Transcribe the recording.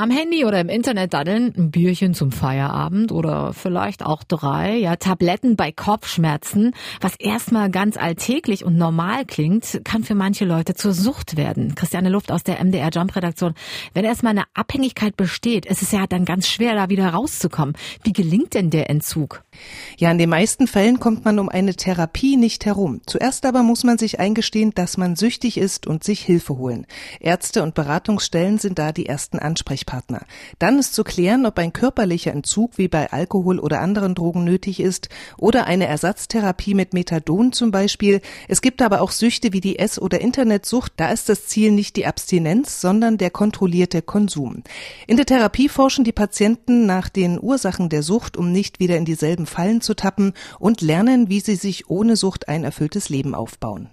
Am Handy oder im Internet daddeln, ein Bierchen zum Feierabend oder vielleicht auch drei, ja, Tabletten bei Kopfschmerzen, was erstmal ganz alltäglich und normal klingt, kann für manche Leute zur Sucht werden. Christiane Luft aus der MDR Jump Redaktion. Wenn erstmal eine Abhängigkeit besteht, ist es ja dann ganz schwer, da wieder rauszukommen. Wie gelingt denn der Entzug? Ja, in den meisten Fällen kommt man um eine Therapie nicht herum. Zuerst aber muss man sich eingestehen, dass man süchtig ist und sich Hilfe holen. Ärzte und Beratungsstellen sind da die ersten Ansprechpartner. Ansprechpartner. Dann ist zu klären, ob ein körperlicher Entzug wie bei Alkohol oder anderen Drogen nötig ist oder eine Ersatztherapie mit Methadon zum Beispiel. Es gibt aber auch Süchte wie die Ess- oder Internetsucht. Da ist das Ziel nicht die Abstinenz, sondern der kontrollierte Konsum. In der Therapie forschen die Patienten nach den Ursachen der Sucht, um nicht wieder in dieselben Fallen zu tappen und lernen, wie sie sich ohne Sucht ein erfülltes Leben aufbauen.